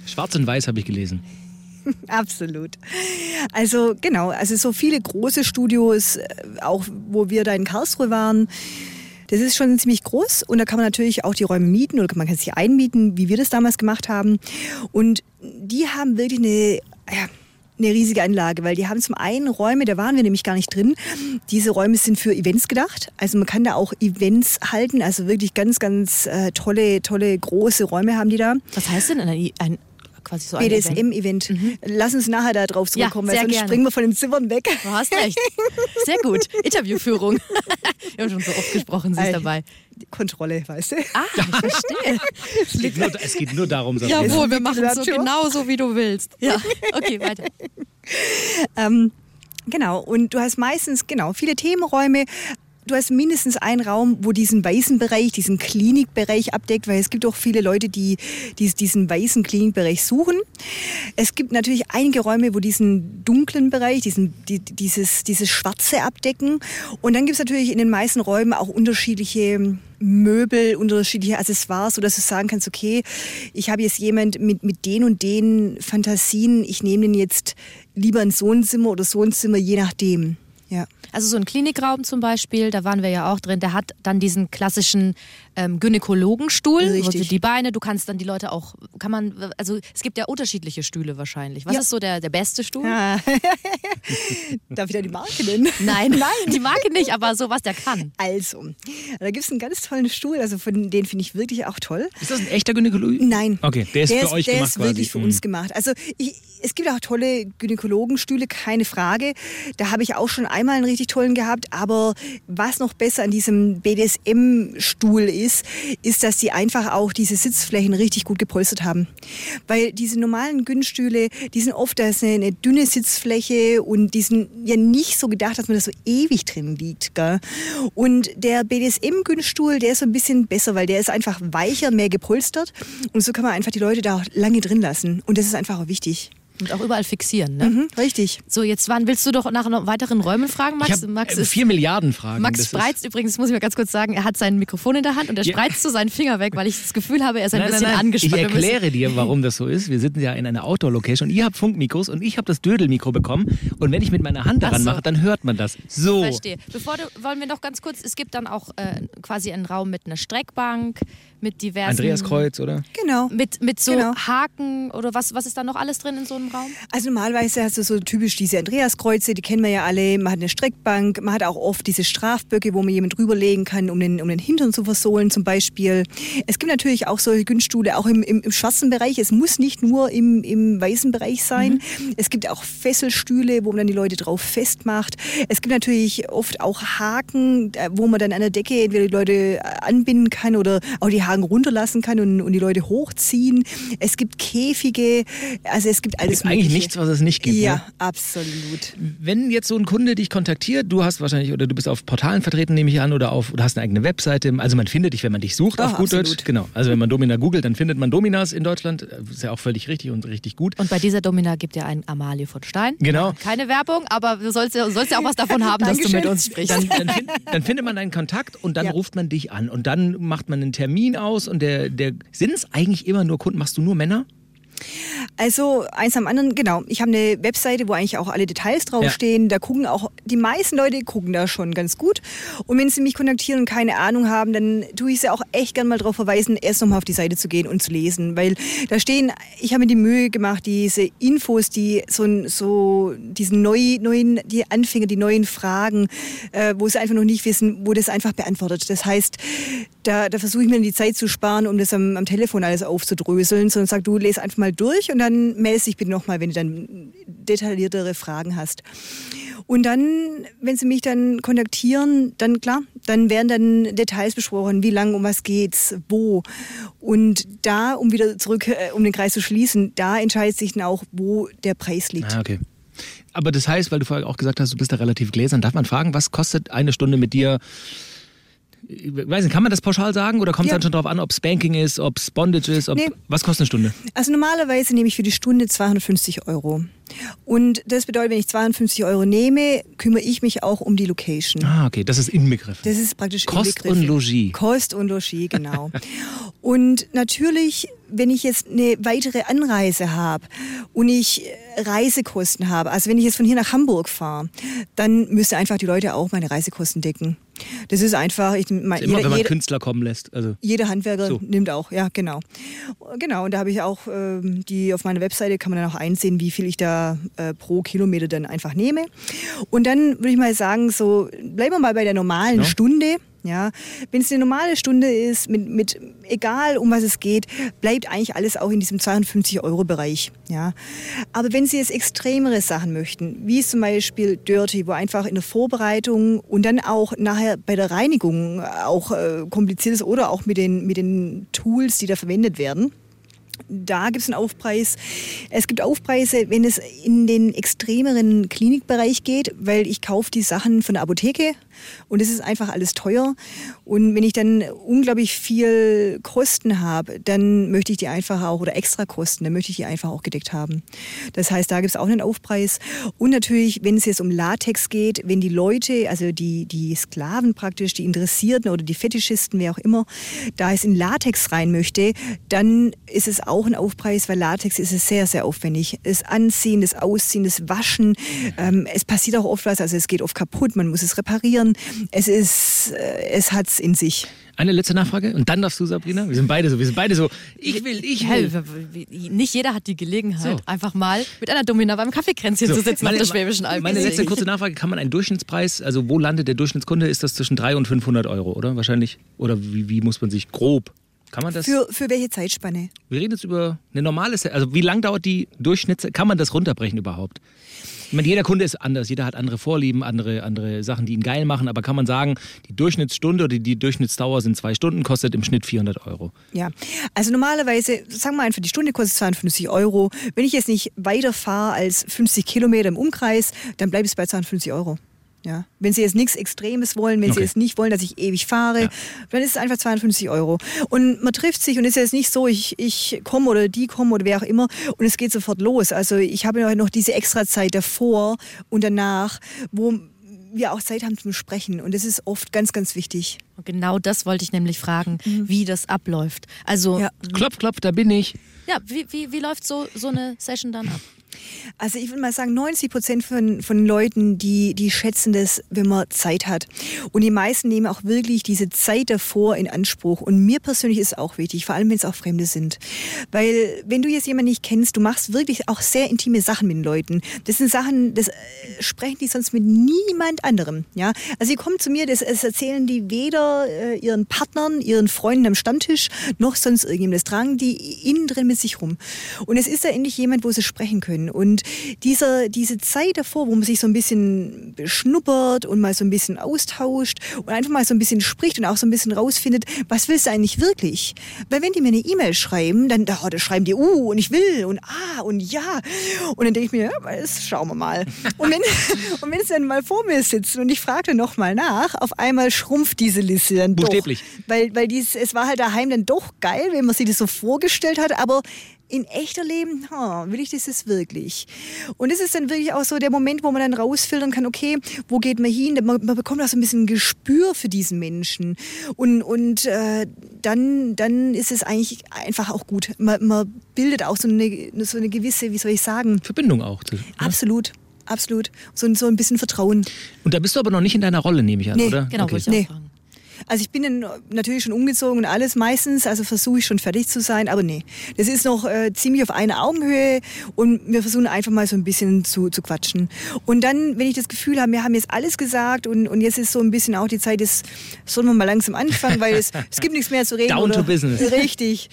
Schwarz und Weiß habe ich gelesen. Absolut. Also genau, also so viele große Studios, äh, auch wo wir da in Karlsruhe waren, das ist schon ziemlich groß und da kann man natürlich auch die Räume mieten oder man kann sich einmieten, wie wir das damals gemacht haben. Und die haben wirklich eine, ja, eine riesige Anlage, weil die haben zum einen Räume, da waren wir nämlich gar nicht drin. Diese Räume sind für Events gedacht. Also man kann da auch Events halten, also wirklich ganz, ganz äh, tolle, tolle große Räume haben die da. Was heißt denn ein, ein quasi so ein Event? BDSM-Event. Lass uns nachher da drauf Ja, zurückkommen, sehr weil sonst gerne. springen wir von den Zimmern weg. Du hast recht. Sehr gut. Interviewführung. Wir haben schon so oft gesprochen, sie ist Äh, dabei. Kontrolle, weißt du? Ah, ich verstehe. Es geht nur, es geht nur darum, Sabrina. Jawohl, wir machen es so genau so, wie du willst. Ja, okay, weiter. Ähm, genau, und du hast meistens, genau, viele Themenräume. Du hast mindestens einen Raum, wo diesen weißen Bereich, diesen Klinikbereich abdeckt, weil es gibt auch viele Leute, die, die diesen weißen Klinikbereich suchen. Es gibt natürlich einige Räume, wo diesen dunklen Bereich, diesen, die, dieses, dieses Schwarze abdecken. Und dann gibt es natürlich in den meisten Räumen auch unterschiedliche Möbel, unterschiedliche Accessoires, sodass du sagen kannst, okay, ich habe jetzt jemand mit, mit den und den Fantasien, ich nehme den jetzt lieber in so ein Zimmer oder so ein Zimmer, je nachdem. Ja. Also so ein Klinikraum zum Beispiel, da waren wir ja auch drin, der hat dann diesen klassischen ähm, Gynäkologenstuhl, wo Richtig. sind die Beine, du kannst dann die Leute auch, kann man, also es gibt ja unterschiedliche Stühle wahrscheinlich. Was Ja. ist so der, der beste Stuhl? Ah. Darf ich da die Marke nennen? Nein, nein, die Marke nicht, aber so was der kann. Also, da gibt es einen ganz tollen Stuhl, also von den finde ich wirklich auch toll. Ist das ein echter Gynäkologe? Nein. Okay, der ist für euch der gemacht ist quasi. wirklich für Mhm. uns gemacht. Also ich, es gibt auch tolle Gynäkologenstühle, keine Frage. Da habe ich auch schon einmal einen richtig tollen gehabt. Aber was noch besser an diesem BDSM-Stuhl ist, ist, dass sie einfach auch diese Sitzflächen richtig gut gepolstert haben. Weil diese normalen Gynstühle, die sind oft, da ist eine, eine dünne Sitzfläche und die sind ja nicht so gedacht, dass man da so ewig drin liegt. Gell? Und der BDSM-Gynstuhl, der ist so ein bisschen besser, weil der ist einfach weicher, mehr gepolstert. Und so kann man einfach die Leute da auch lange drin lassen. Und das ist einfach auch wichtig. Und auch überall fixieren, ne? Mhm, richtig. So, jetzt wann willst du doch nach noch weiteren Räumen fragen, Ich Max? habe Max äh, ist vier Milliarden Fragen. Max spreizt übrigens, muss ich mal ganz kurz sagen, er hat sein Mikrofon in der Hand und er Ja. spreizt so seinen Finger weg, weil ich das Gefühl habe, er ist ein Nein, nein, bisschen nein. angespannt. Ich erkläre dir, warum das so ist. Wir sitzen ja in einer Outdoor-Location und ihr habt Funkmikros und ich habe das Dödelmikro bekommen. Und wenn ich mit meiner Hand daran so. mache, dann hört man das. So. Verstehe. Bevor du, wollen wir noch ganz kurz, es gibt dann auch äh, quasi einen Raum mit einer Streckbank, mit diversen... Andreas Kreuz, oder? Genau. Mit, mit so Genau. Haken oder was, was ist da noch alles drin in so einem Raum? Also normalerweise hast du so typisch diese Andreaskreuze, die kennen wir ja alle. Man hat eine Streckbank, man hat auch oft diese Strafböcke, wo man jemand drüberlegen kann, um den, um den Hintern zu versohlen zum Beispiel. Es gibt natürlich auch solche Günststühle, auch im, im, im schwarzen Bereich. Es muss nicht nur im, im weißen Bereich sein. Es gibt auch Fesselstühle, wo man dann die Leute drauf festmacht. Es gibt natürlich oft auch Haken, äh, wo man dann an der Decke entweder die Leute äh, anbinden kann oder auch die Haken runterlassen kann und, und die Leute hochziehen. Es gibt Käfige, also es gibt alles Ist eigentlich Mögliche. nichts, was es nicht gibt. Ja, Ne? absolut. Wenn jetzt so ein Kunde dich kontaktiert, du hast wahrscheinlich oder du bist auf Portalen vertreten, nehme ich an, oder auf oder hast eine eigene Webseite. Also man findet dich, wenn man dich sucht, auf Ach, gut absolut. Deutsch. Genau. Also wenn man Domina googelt, dann findet man Dominas in Deutschland. Ist ja auch völlig richtig und richtig gut. Und bei dieser Domina gibt ja ein Amalie von Stein. Genau. Keine Werbung, aber du sollst, ja- sollst ja auch was davon haben, dass du mit uns sprichst. Dann, dann, find, dann findet man einen Kontakt und dann Ja. ruft man dich an und dann macht man einen Termin aus und der, der sind es eigentlich immer nur Kunden. Machst du nur Männer? Also eins am anderen, genau. Ich habe eine Webseite, wo eigentlich auch alle Details draufstehen. Da gucken auch, die meisten Leute gucken da schon ganz gut. Und wenn sie mich kontaktieren und keine Ahnung haben, dann tue ich sie auch echt gern mal darauf verweisen, erst nochmal auf die Seite zu gehen und zu lesen. Weil da stehen, ich habe mir die Mühe gemacht, diese Infos, die so, so diesen neu, neuen, die Anfänger, die neuen Fragen, äh, wo sie einfach noch nicht wissen, wo das einfach beantwortet. Das heißt, da, da versuche ich mir die Zeit zu sparen, um das am, am Telefon alles aufzudröseln, sondern sag, du lese einfach mal durch und dann meldest dich bitte nochmal, wenn du dann detailliertere Fragen hast. Und dann, wenn sie mich dann kontaktieren, dann klar, dann werden dann Details besprochen, wie lang, um was geht's, wo. Und da, um wieder zurück, äh, um den Kreis zu schließen, da entscheidet sich dann auch, wo der Preis liegt. Ah, okay. Aber das heißt, weil du vorher auch gesagt hast, du bist da relativ gläsern, darf man fragen, was kostet eine Stunde mit dir? Ich weiß nicht, kann man das pauschal sagen oder kommt es Ja. dann schon drauf an, ob Spanking ist, ob es Bondage ist? Ob, Nee. Was kostet eine Stunde? Also normalerweise nehme ich für die Stunde 250 Euro. Und das bedeutet, wenn ich 250 Euro nehme, kümmere ich mich auch um die Location. Ah, okay, das ist inbegriffen. Das ist praktisch Kost inbegriffen. und Logis. Kost und Logis, genau. und natürlich, wenn ich jetzt eine weitere Anreise habe und ich äh, Reisekosten habe, also wenn ich jetzt von hier nach Hamburg fahre, dann müssen einfach die Leute auch meine Reisekosten decken. Das ist einfach, ich mein, Immer, jeder, wenn man jeder, Künstler kommen lässt. Also jeder Handwerker So. nimmt auch, ja, genau. Genau, und da habe ich auch ähm, die auf meiner Webseite kann man dann auch einsehen, wie viel ich da äh, pro Kilometer dann einfach nehme. Und dann würde ich mal sagen, so bleiben wir mal bei der normalen Ja. Stunde. Ja, wenn es eine normale Stunde ist, mit, mit egal um was es geht, bleibt eigentlich alles auch in diesem 250 Euro Bereich. Ja, aber wenn Sie jetzt extremere Sachen möchten, wie zum Beispiel Dirty, wo einfach in der Vorbereitung und dann auch nachher bei der Reinigung auch äh, kompliziert ist oder auch mit den mit den Tools, die da verwendet werden. Da gibt es einen Aufpreis. Es gibt Aufpreise, wenn es in den extremeren Klinikbereich geht, weil ich kaufe die Sachen von der Apotheke und es ist einfach alles teuer. Und wenn ich dann unglaublich viel Kosten habe, dann möchte ich die einfach auch, oder extra Kosten, dann möchte ich die einfach auch gedeckt haben. Das heißt, da gibt es auch einen Aufpreis. Und natürlich, wenn es jetzt um Latex geht, wenn die Leute, also die, die Sklaven praktisch, die Interessierten oder die Fetischisten, wer auch immer, da es in Latex rein möchte, dann ist es auch ein Aufpreis, weil Latex ist es sehr, sehr aufwendig. Das Anziehen, das Ausziehen, das Waschen, ähm, es passiert auch oft was, also es geht oft kaputt, man muss es reparieren. Es ist, äh, es hat's in sich. eine letzte Nachfrage und dann darfst du, Sabrina. Wir sind beide so, wir sind beide so. Ich will, ich will. Nicht jeder hat die Gelegenheit, So. einfach mal mit einer Domina beim Kaffeekränzchen zu sitzen auf der Schwäbischen Alb. Meine letzte kurze Nachfrage: Kann man einen Durchschnittspreis, also wo landet der Durchschnittskunde? Ist das zwischen 300 und 500 Euro, oder? Wahrscheinlich. Oder wie, wie muss man sich grob? Kann man das? Für, für welche Zeitspanne? Wir reden jetzt über eine normale, also wie lang dauert die Durchschnitts, kann man das runterbrechen überhaupt? Ich meine, jeder Kunde ist anders, jeder hat andere Vorlieben, andere, andere Sachen, die ihn geil machen, aber kann man sagen, die Durchschnittsstunde oder die Durchschnittsdauer sind zwei Stunden, kostet im Schnitt 400 Euro. Ja, also normalerweise, sagen wir einfach, die Stunde kostet 52 Euro. Wenn ich jetzt nicht weiter fahre als 50 Kilometer im Umkreis, dann bleibt es bei 52 Euro. Ja. Wenn Sie jetzt nichts Extremes wollen, wenn Okay. Sie jetzt nicht wollen, dass ich ewig fahre, Ja. dann ist es einfach 52 Euro. Und man trifft sich und es ist jetzt nicht so, ich, ich komme oder die kommen oder wer auch immer und es geht sofort los. Also ich habe ja noch diese Extrazeit davor und danach, wo wir auch Zeit haben zum Sprechen. Und das ist oft ganz, ganz wichtig. Und genau das wollte ich nämlich fragen, wie das abläuft. Also, Ja. ja, Klopf, klopf, da bin ich. wie, wie, wie läuft so, so eine Session dann ab? Also ich würde mal sagen, 90 Prozent von, von Leuten, die, die schätzen das, wenn man Zeit hat. Und die meisten nehmen auch wirklich diese Zeit davor in Anspruch. Und mir persönlich ist auch wichtig, vor allem wenn es auch Fremde sind. Weil wenn du jetzt jemanden nicht kennst, du machst wirklich auch sehr intime Sachen mit den Leuten. Das sind Sachen, das äh, sprechen die sonst mit niemand anderem. Ja? Also sie kommen zu mir, das, das erzählen die weder äh, ihren Partnern, ihren Freunden am Stammtisch, noch sonst irgendjemandem. Das tragen die innen drin mit sich rum. Und es ist da endlich jemand, wo sie sprechen können. Und dieser, diese Zeit davor, wo man sich so ein bisschen beschnuppert und mal so ein bisschen austauscht und einfach mal so ein bisschen spricht und auch so ein bisschen rausfindet, was willst du eigentlich wirklich? Weil wenn die mir eine E-Mail schreiben, dann oh, da schreiben die, uh, und ich will und ah und ja. Und dann denke ich mir, ja, das schauen wir mal. Und wenn, und wenn sie dann mal vor mir sitzen und ich frage dann nochmal nach, auf einmal schrumpft diese Liste dann Buchstäblich. doch. Weil, weil dies, es war halt daheim dann doch geil, wenn man sich das so vorgestellt hat, aber in echter Leben, ha, will ich das jetzt wirklich? Und das ist dann wirklich auch so der Moment, wo man dann rausfiltern kann, okay, wo geht man hin? Man, man bekommt auch so ein bisschen ein Gespür für diesen Menschen. Und, und äh, dann, dann ist es eigentlich einfach auch gut. Man, man bildet auch so eine, so eine gewisse, wie soll ich sagen, Verbindung auch. zu- absolut, absolut. So, ein- so ein bisschen Vertrauen. Und da bist du aber noch nicht in deiner Rolle, nehme ich an, Nee, oder? Genau, okay. wollte ich Nee. auch fragen. Also ich bin dann natürlich schon umgezogen und alles meistens, also versuche ich schon fertig zu sein, aber nee. Das ist noch äh, ziemlich auf einer Augenhöhe und wir versuchen einfach mal so ein bisschen zu, zu quatschen. Und dann, wenn ich das Gefühl habe, wir haben jetzt alles gesagt und, und jetzt ist so ein bisschen auch die Zeit, das sollen wir mal langsam anfangen, weil es, es gibt nichts mehr zu reden. Down oder, to business. Richtig.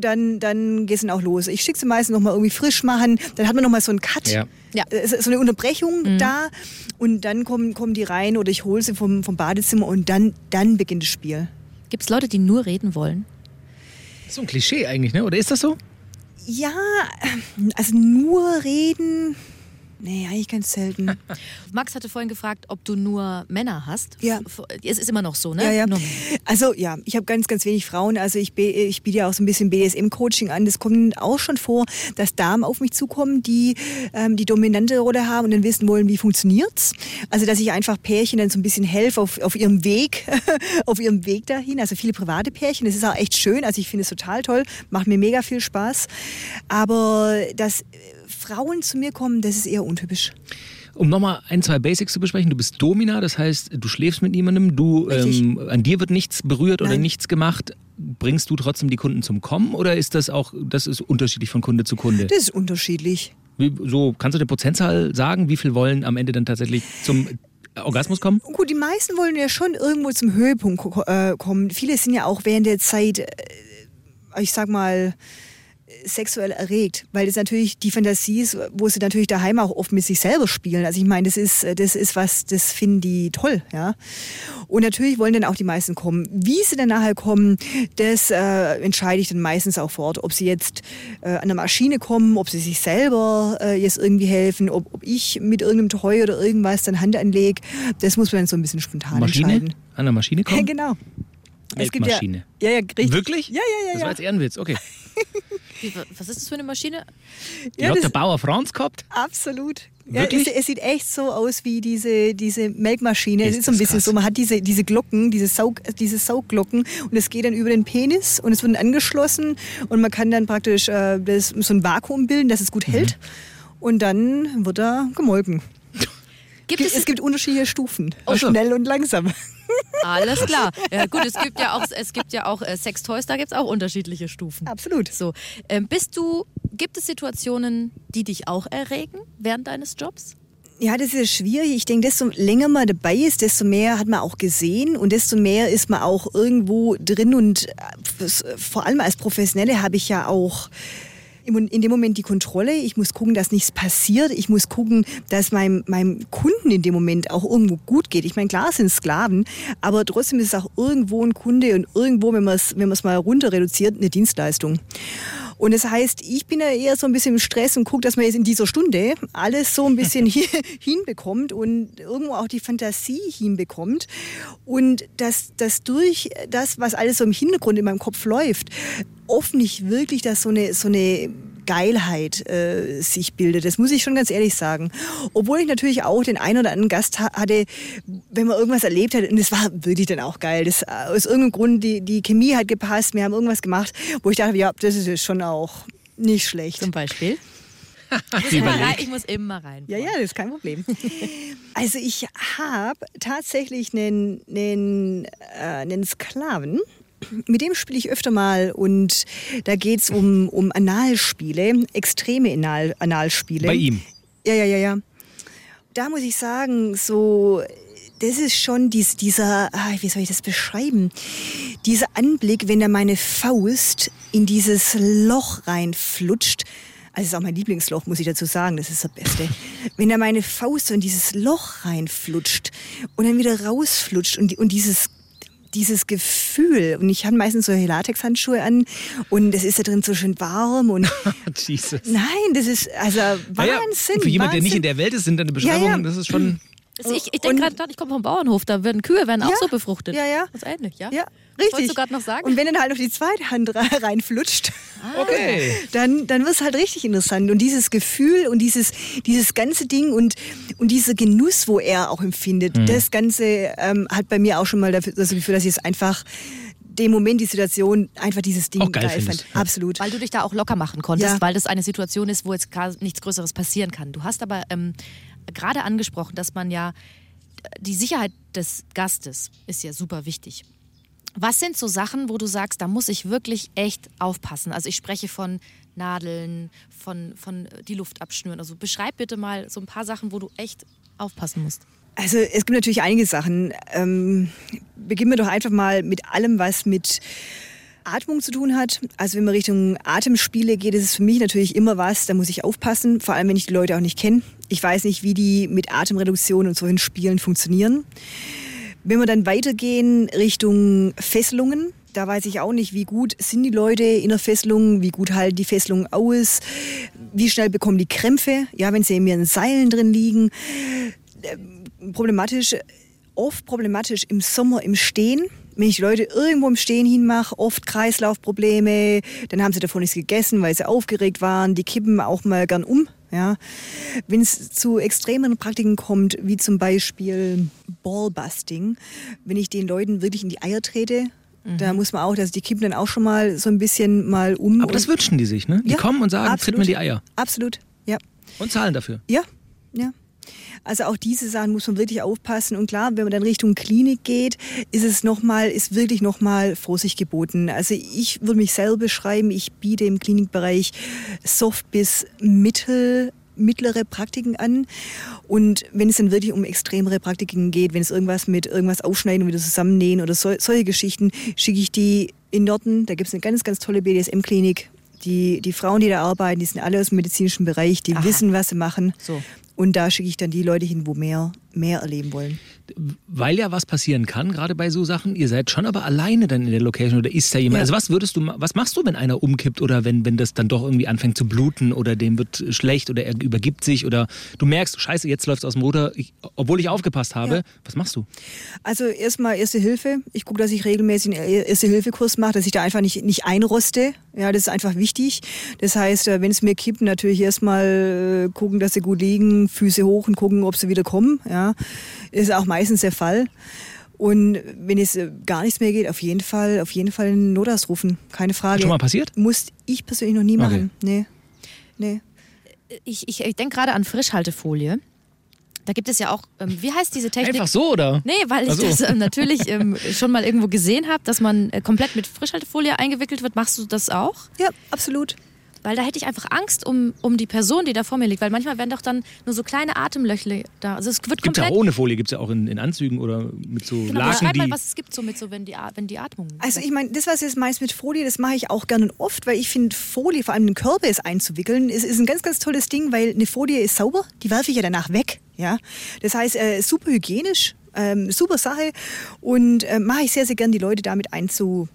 Dann, dann geht es dann auch los. Ich schicke sie meistens noch mal irgendwie frisch machen, dann hat man noch mal so einen Cut. Ja. Ja. Es ist so eine Unterbrechung da und dann kommen, kommen die rein oder ich hole sie vom, vom Badezimmer und dann, dann beginnt das Spiel. Gibt es Leute, die nur reden wollen? Das ist so ein Klischee eigentlich, ne? Oder ist das so? Ja, also nur reden, nee, eigentlich ganz selten. Max hatte vorhin gefragt, ob du nur Männer hast. Ja. Es ist immer noch so, ne? Ja, ja. Nur. Also ja, ich habe ganz, ganz wenig Frauen. Also ich, ich biete ja auch so ein bisschen BDSM-Coaching an. Das kommt auch schon vor, dass Damen auf mich zukommen, die ähm, die dominante Rolle haben und dann wissen wollen, wie funktioniert's. Also dass ich einfach Pärchen dann so ein bisschen helfe auf, auf ihrem Weg, auf ihrem Weg dahin. Also viele private Pärchen. Das ist auch echt schön. Also ich finde es total toll. Macht mir mega viel Spaß. Aber dass äh, Frauen zu mir kommen, das ist eher untypisch. Um nochmal ein, zwei Basics zu besprechen. Du bist Domina, das heißt, du schläfst mit niemandem, du, ähm, an dir wird nichts berührt oder Nein. nichts gemacht. Bringst du trotzdem die Kunden zum Kommen oder ist das auch, das ist unterschiedlich von Kunde zu Kunde? Das ist unterschiedlich. Wie, so, kannst du eine Prozentzahl sagen? Wie viel wollen am Ende dann tatsächlich zum Orgasmus kommen? Gut, die meisten wollen ja schon irgendwo zum Höhepunkt äh, kommen. Viele sind ja auch während der Zeit, äh, ich sag mal, sexuell erregt, weil das natürlich die Fantasie ist, wo sie natürlich daheim auch oft mit sich selber spielen. Also ich meine, das ist, das ist was, das finden die toll, ja. Und natürlich wollen dann auch die meisten kommen. Wie sie dann nachher kommen, das äh, entscheide ich dann meistens auch vor Ort. Ob sie jetzt äh, an der Maschine kommen, ob sie sich selber äh, jetzt irgendwie helfen, ob, ob ich mit irgendeinem Toy oder irgendwas dann Hand anlege, das muss man dann so ein bisschen spontan Maschine? entscheiden. An der Maschine kommen? genau. Melkmaschine. Ja, ja, ja, richtig. Wirklich? Ja, ja, ja. Das ja. war jetzt Ehrenwitz, okay. Wie, was ist das für eine Maschine? Die Ja, hat der Bauer Franz gehabt? Absolut. Ja, Wirklich? es, es sieht echt so aus wie diese, diese Melkmaschine. Ist es ist so ein bisschen krass. so, man hat diese, diese Glocken, diese, Saug, diese Saugglocken und es geht dann über den Penis und es wird dann angeschlossen und man kann dann praktisch äh, das, so ein Vakuum bilden, dass es gut hält und dann wird er gemolken. Gibt es, Es gibt unterschiedliche Stufen, Ach so. schnell und langsam. Alles klar. Ja, gut, es gibt ja auch, es gibt ja auch äh, Sextoys, da gibt es auch unterschiedliche Stufen. Absolut. So, ähm, bist du, gibt es Situationen, die dich auch erregen während deines Jobs? Ja, das ist schwierig. Ich denke, desto länger man dabei ist, desto mehr hat man auch gesehen und desto mehr ist man auch irgendwo drin. Und äh, vor allem als Professionelle habe ich ja auch in dem Moment die Kontrolle. Ich muss gucken, dass nichts passiert. Ich muss gucken, dass meinem, meinem Kunden in dem Moment auch irgendwo gut geht. Ich meine, klar sind Sklaven, aber trotzdem ist es auch irgendwo ein Kunde und irgendwo, wenn man es wenn mal runter reduziert, eine Dienstleistung. Und das heißt, ich bin ja eher so ein bisschen im Stress und gucke, dass man jetzt in dieser Stunde alles so ein bisschen hinbekommt und irgendwo auch die Fantasie hinbekommt. Und dass, dass durch das, was alles so im Hintergrund in meinem Kopf läuft, oft nicht wirklich, dass so eine, so eine Geilheit äh, sich bildet. Das muss ich schon ganz ehrlich sagen. Obwohl ich natürlich auch den einen oder anderen Gast ha hatte, wenn man irgendwas erlebt hat, und es war wirklich dann auch geil. Das, äh, aus irgendeinem Grund, die, die Chemie hat gepasst, wir haben irgendwas gemacht, wo ich dachte, ja, das ist jetzt schon auch nicht schlecht. Zum Beispiel? Ich muss, immer rein, ich muss immer rein. Ja, ja, das ist kein Problem. Also ich habe tatsächlich einen, einen, äh, einen Sklaven, mit dem spiele ich öfter mal und da geht es um, um Analspiele, extreme Anal, Analspiele. Bei ihm. Ja, ja, ja, ja. Da muss ich sagen, so, das ist schon dies, dieser, ah, wie soll ich das beschreiben? Dieser Anblick, wenn da meine Faust in dieses Loch reinflutscht. Also, das ist auch mein Lieblingsloch, muss ich dazu sagen, das ist das Beste. Wenn da meine Faust so in dieses Loch reinflutscht und dann wieder rausflutscht und, und dieses dieses Gefühl, und ich habe meistens so Latexhandschuhe an und es ist da drin so schön warm und Jesus. nein, das ist also Naja, Wahnsinn. für jemand, der nicht in der Welt ist, sind deine Beschreibungen, Ja, ja. das ist schon. Also ich ich denke gerade, ich komme vom Bauernhof, da werden Kühe werden auch Ja, so befruchtet. ja, ja. Das ist ähnlich, ja? Ja, richtig. wolltest du gerade noch sagen? Und wenn dann halt noch die zweite Hand re- reinflutscht, Okay. dann, dann wird es halt richtig interessant. Und dieses Gefühl und dieses, dieses ganze Ding und, und dieser Genuss, wo er auch empfindet, Mhm. das Ganze ähm, hat bei mir auch schon mal dafür, das Gefühl, dass ich es einfach den Moment, die Situation, einfach dieses Ding Auch geil geil, fand. Ja. Absolut. Weil du dich da auch locker machen konntest, Ja. weil das eine Situation ist, wo jetzt gar nichts Größeres passieren kann. Du hast aber ähm, gerade angesprochen, dass man ja die Sicherheit des Gastes ist ja super wichtig. Was sind so Sachen, wo du sagst, da muss ich wirklich echt aufpassen? Also ich spreche von Nadeln, von, von die Luft abschnüren. Also beschreib bitte mal so ein paar Sachen, wo du echt aufpassen musst. Also es gibt natürlich einige Sachen. Ähm, beginnen wir doch einfach mal mit allem, was mit Atmung zu tun hat. Also wenn man Richtung Atemspiele geht, ist es für mich natürlich immer was, da muss ich aufpassen, vor allem wenn ich die Leute auch nicht kenne. Ich weiß nicht, wie die mit Atemreduktion und solchen Spielen funktionieren. Wenn wir dann weitergehen Richtung Fesselungen, da weiß ich auch nicht, wie gut sind die Leute in der Fesselung, wie gut halten die Fesselungen aus, wie schnell bekommen die Krämpfe, ja, wenn sie in ihren Seilen drin liegen problematisch, oft problematisch im Sommer im Stehen. Wenn ich Leute irgendwo im Stehen hinmache, oft Kreislaufprobleme, dann haben sie davon nichts gegessen, weil sie aufgeregt waren, die kippen auch mal gern um. Ja. Wenn es zu extremen Praktiken kommt, wie zum Beispiel Ballbusting, wenn ich den Leuten wirklich in die Eier trete, da muss man auch, dass die kippen dann auch schon mal so ein bisschen mal um. Aber das wünschen die sich, ne? Die Ja, kommen und sagen, tritt mir die Eier. Absolut, ja. Und zahlen dafür. Ja. Also auch diese Sachen muss man wirklich aufpassen. Und klar, wenn man dann Richtung Klinik geht, ist es nochmal, ist wirklich nochmal Vorsicht geboten. Also ich würde mich selber beschreiben, ich biete im Klinikbereich soft bis mittel mittlere Praktiken an. Und wenn es dann wirklich um extremere Praktiken geht, wenn es irgendwas mit irgendwas aufschneiden und wieder zusammennähen oder so, solche Geschichten, schicke ich die in Norden. Da gibt es eine ganz, ganz tolle BDSM-Klinik. Die, die Frauen, die da arbeiten, die sind alle aus dem medizinischen Bereich, die Aha. wissen, was sie machen. So. Und da schicke ich dann die Leute hin, wo mehr, mehr erleben wollen. Weil ja was passieren kann, gerade bei so Sachen. Ihr seid schon aber alleine dann in der Location oder ist da jemand? Ja. Also was würdest du, was machst du, wenn einer umkippt oder wenn, wenn das dann doch irgendwie anfängt zu bluten oder dem wird schlecht oder er übergibt sich oder du merkst, scheiße, jetzt läuft es aus dem Ruder, ich, obwohl ich aufgepasst habe. Ja. Was machst du? Also erstmal Erste Hilfe. Ich gucke, dass ich regelmäßig einen Erste-Hilfe-Kurs mache, dass ich da einfach nicht, nicht einroste. Ja, das ist einfach wichtig. Das heißt, äh, wenn es mir kippt, natürlich erstmal äh, gucken, dass sie gut liegen, Füße hoch und gucken, ob sie wieder kommen. Ja, das ist auch meistens der Fall. Und wenn es äh, gar nichts mehr geht, auf jeden Fall, auf jeden Fall einen Notarzt rufen. Keine Frage. Schon mal passiert? Muss ich persönlich noch nie machen. Nee. Nee. Ich, ich, ich denke gerade an Frischhaltefolie. Da gibt es ja auch, ähm, wie heißt diese Technik? Einfach so oder? Nee, weil ich Ach so. das ähm, natürlich ähm, schon mal irgendwo gesehen habe, dass man äh, komplett mit Frischhaltefolie eingewickelt wird. Machst du das auch? Ja, absolut. Weil da hätte ich einfach Angst um, um die Person, die da vor mir liegt. Weil manchmal werden doch dann nur so kleine Atemlöchle da. Also es wird Gibt ja komplett. ohne Folie, gibt es ja auch in, in Anzügen oder mit so Genau, Laken, beschreib mal, was es gibt, so mit so, wenn die, wenn die Atmung. Also ich meine, das, was jetzt meinst mit Folie, das mache ich auch gerne und oft, weil ich finde, Folie, vor allem den Körper ist einzuwickeln, ist, ist ein ganz, ganz tolles Ding, weil eine Folie ist sauber, die werfe ich ja danach weg. Ja? Das heißt, äh, super hygienisch, ähm, super Sache und äh, mache ich sehr, sehr gern, die Leute damit einzu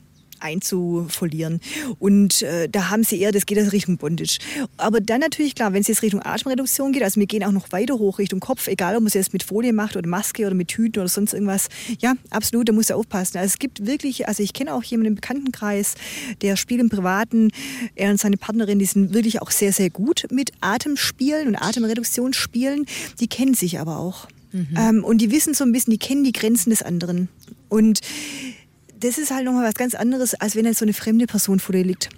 einzufolieren. Und äh, da haben sie eher, das geht in Richtung Bondage. Aber dann natürlich, klar, wenn es jetzt Richtung Atemreduktion geht, also wir gehen auch noch weiter hoch Richtung Kopf, egal ob man es jetzt mit Folie macht oder Maske oder mit Tüten oder sonst irgendwas. Ja, absolut, da muss er aufpassen. Also es gibt wirklich, also ich kenne auch jemanden im Bekanntenkreis, der spielt im Privaten, er und seine Partnerin, die sind wirklich auch sehr, sehr gut mit Atemspielen und Atemreduktionsspielen. Die kennen sich aber auch. Ähm, und die wissen so ein bisschen, die kennen die Grenzen des anderen. Und das ist halt nochmal was ganz anderes, als wenn jetzt so eine fremde Person vor dir liegt.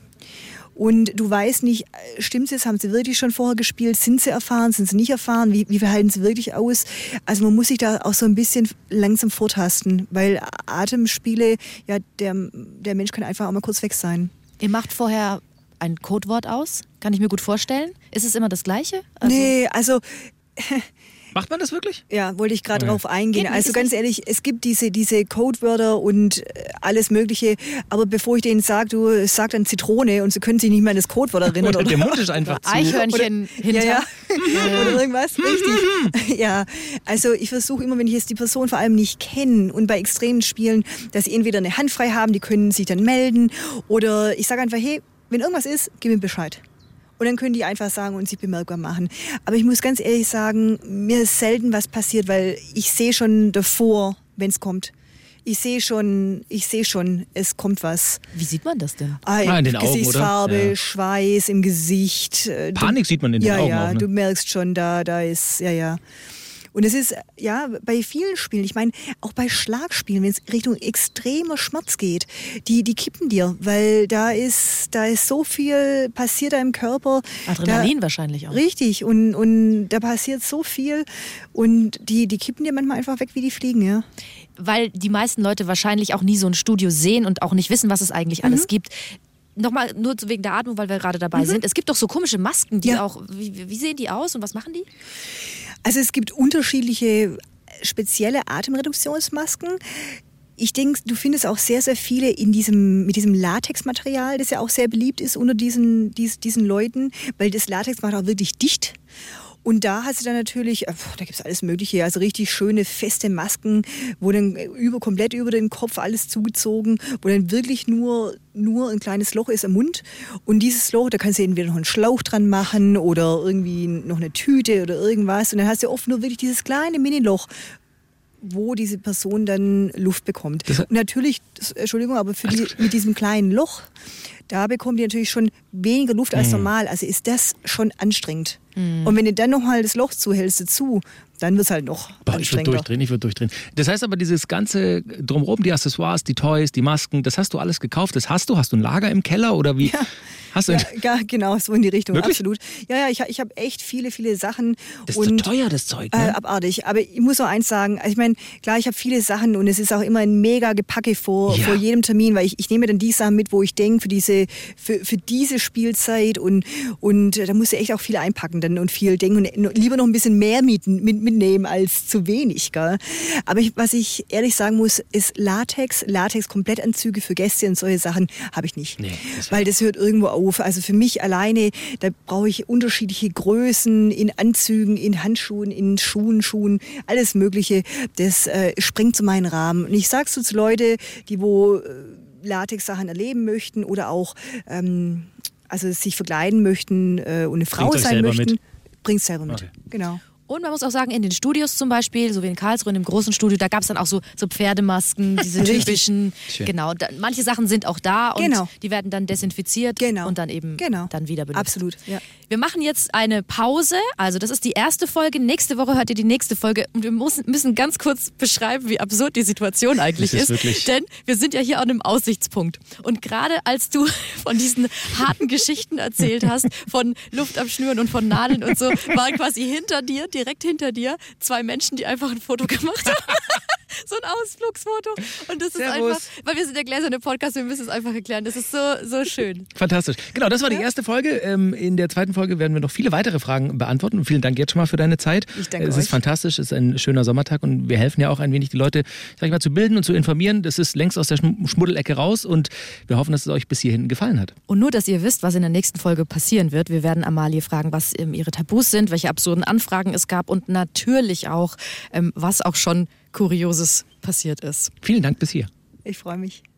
Und du weißt nicht, äh, stimmt es, haben sie wirklich schon vorher gespielt, sind sie erfahren, sind sie nicht erfahren, wie, wie verhalten sie wirklich aus? Also man muss sich da auch so ein bisschen langsam vortasten, weil Atemspiele, ja, der, der Mensch kann einfach auch mal kurz weg sein. Ihr macht vorher ein Codewort aus? Kann ich mir gut vorstellen. Ist es immer das Gleiche? Also, nee, also Macht man das wirklich? Ja, wollte ich gerade Okay. drauf eingehen. Geht also ganz nicht- ehrlich, es gibt diese, diese Codewörter und äh, alles Mögliche. Aber bevor ich denen sage, du sag dann Zitrone und sie können sich nicht mehr an das Codewort erinnern. Oder Oder, der Mund ist einfach zu. Eichhörnchen hinter. ja, ja. oder irgendwas. Richtig. Ja, also ich versuche immer, wenn ich jetzt die Person vor allem nicht kenne und bei extremen Spielen, dass sie entweder eine Hand frei haben, die können sich dann melden. Oder ich sage einfach, hey, wenn irgendwas ist, gib mir Bescheid. Und dann können die einfach sagen und sich bemerkbar machen. Aber ich muss ganz ehrlich sagen, mir ist selten was passiert, weil ich sehe schon davor, wenn es kommt. Ich sehe schon, ich sehe schon, es kommt was. Wie sieht man das denn? Ah, Ah, in den Augen, Gesichtsfarbe, oder? Ja. Schweiß im Gesicht. äh, du- Panik sieht man in den ja, Augen ja, auch, ne? du merkst schon, da, da ist, ja, ja. Und es ist, ja, bei vielen Spielen, ich meine, auch bei Schlagspielen, wenn es Richtung extremer Schmerz geht, die, die kippen dir, weil da ist, da ist so viel passiert da im Körper. Adrenalin da, wahrscheinlich auch. Richtig, und, und da passiert so viel und die, die kippen dir manchmal einfach weg wie die Fliegen, ja. Weil die meisten Leute wahrscheinlich auch nie so ein Studio sehen und auch nicht wissen, was es eigentlich Mhm. alles gibt. Nochmal nur wegen der Atmung, weil wir gerade dabei sind. Es gibt doch so komische Masken, die Ja. auch. Wie, wie sehen die aus und was machen die? Also es gibt unterschiedliche spezielle Atemreduktionsmasken. Ich denke, du findest auch sehr, sehr viele in diesem, mit diesem Latexmaterial, das ja auch sehr beliebt ist unter diesen, dies, diesen Leuten, weil das Latex macht auch wirklich dicht. Und da hast du dann natürlich, äh, da gibt es alles Mögliche, also richtig schöne, feste Masken, wo dann über, komplett über den Kopf alles zugezogen, wo dann wirklich nur, nur ein kleines Loch ist im Mund. Und dieses Loch, da kannst du entweder noch einen Schlauch dran machen oder irgendwie noch eine Tüte oder irgendwas. Und dann hast du oft nur wirklich dieses kleine Mini-Loch, wo diese Person dann Luft bekommt. Und natürlich, das, Entschuldigung, aber für die, mit diesem kleinen Loch, da bekommt ihr natürlich schon weniger Luft als normal. Also ist das schon anstrengend. Und wenn du dann nochmal das Loch zuhältst dazu, dann wird es halt noch Boah, ich würde durchdrehen, ich würde durchdrehen. Das heißt aber, dieses ganze Drumherum, die Accessoires, die Toys, die Masken, das hast du alles gekauft. Das hast du? Hast du ein Lager im Keller oder wie? Ja. Hast du ja, ja, genau, so in die Richtung, Wirklich? absolut. Ja, ja, ich, ich habe echt viele, viele Sachen. Das ist und, so teuer, das Zeug, Äh, ne? abartig. Aber ich muss noch eins sagen. Also ich meine, klar, ich habe viele Sachen und es ist auch immer ein mega Gepacke vor, Ja. vor jedem Termin, weil ich, ich nehme dann die Sachen mit, wo ich denke, für diese, für, für diese Spielzeit und, und äh, da muss ich echt auch viel einpacken dann und viel denken und lieber noch ein bisschen mehr mieten, mit, mitnehmen als zu wenig. Gell? Aber ich, was ich ehrlich sagen muss, ist Latex, Latex-Komplettanzüge für Gäste und solche Sachen habe ich nicht. Nee, das weil das hört irgendwo auf. Also für mich alleine, da brauche ich unterschiedliche Größen in Anzügen, in Handschuhen, in Schuhen, Schuhen, alles Mögliche. Das äh, springt zu meinen Rahmen. Und ich sag's so zu Leute, die wo äh, Latex-Sachen erleben möchten oder auch ähm, also sich verkleiden möchten äh, und eine Frau sein möchten. Bringt selber mit. Okay. Genau. Und man muss auch sagen, in den Studios zum Beispiel, so wie in Karlsruhe, in dem großen Studio, da gab es dann auch so, so Pferdemasken, diese typischen. Schön. Genau, da, manche Sachen sind auch da und Genau. die werden dann desinfiziert Genau. und dann eben Genau. dann wieder benutzt. Absolut, ja. Wir machen jetzt eine Pause. Also, das ist die erste Folge. Nächste Woche hört ihr die nächste Folge. Und wir müssen, müssen ganz kurz beschreiben, wie absurd die Situation eigentlich Das ist ist. wirklich- Denn wir sind ja hier an einem Aussichtspunkt. Und gerade als du von diesen harten Geschichten erzählt hast, von Luft abschnüren und von Nadeln und so, waren quasi hinter dir, direkt hinter dir, zwei Menschen, die einfach ein Foto gemacht haben. so ein Ausflugsfoto. Und das ist Servus. einfach, weil wir sind der gläserne Podcast, wir müssen es einfach erklären. Das ist so, so schön. Fantastisch. Genau, das war die erste Folge. Ähm, In der zweiten Folge werden wir noch viele weitere Fragen beantworten. Und vielen Dank jetzt schon mal für deine Zeit. Ich danke Es ist euch. fantastisch, es ist ein schöner Sommertag und wir helfen ja auch ein wenig die Leute, sag ich mal, zu bilden und zu informieren. Das ist längst aus der Schm- Schmuddelecke raus und wir hoffen, dass es euch bis hierhin gefallen hat. Und nur, dass ihr wisst, was in der nächsten Folge passieren wird. Wir werden Amalie fragen, was ähm, ihre Tabus sind, welche absurden Anfragen es gab und natürlich auch, ähm, was auch schon Kurioses passiert ist. Vielen Dank bis hier. Ich freue mich.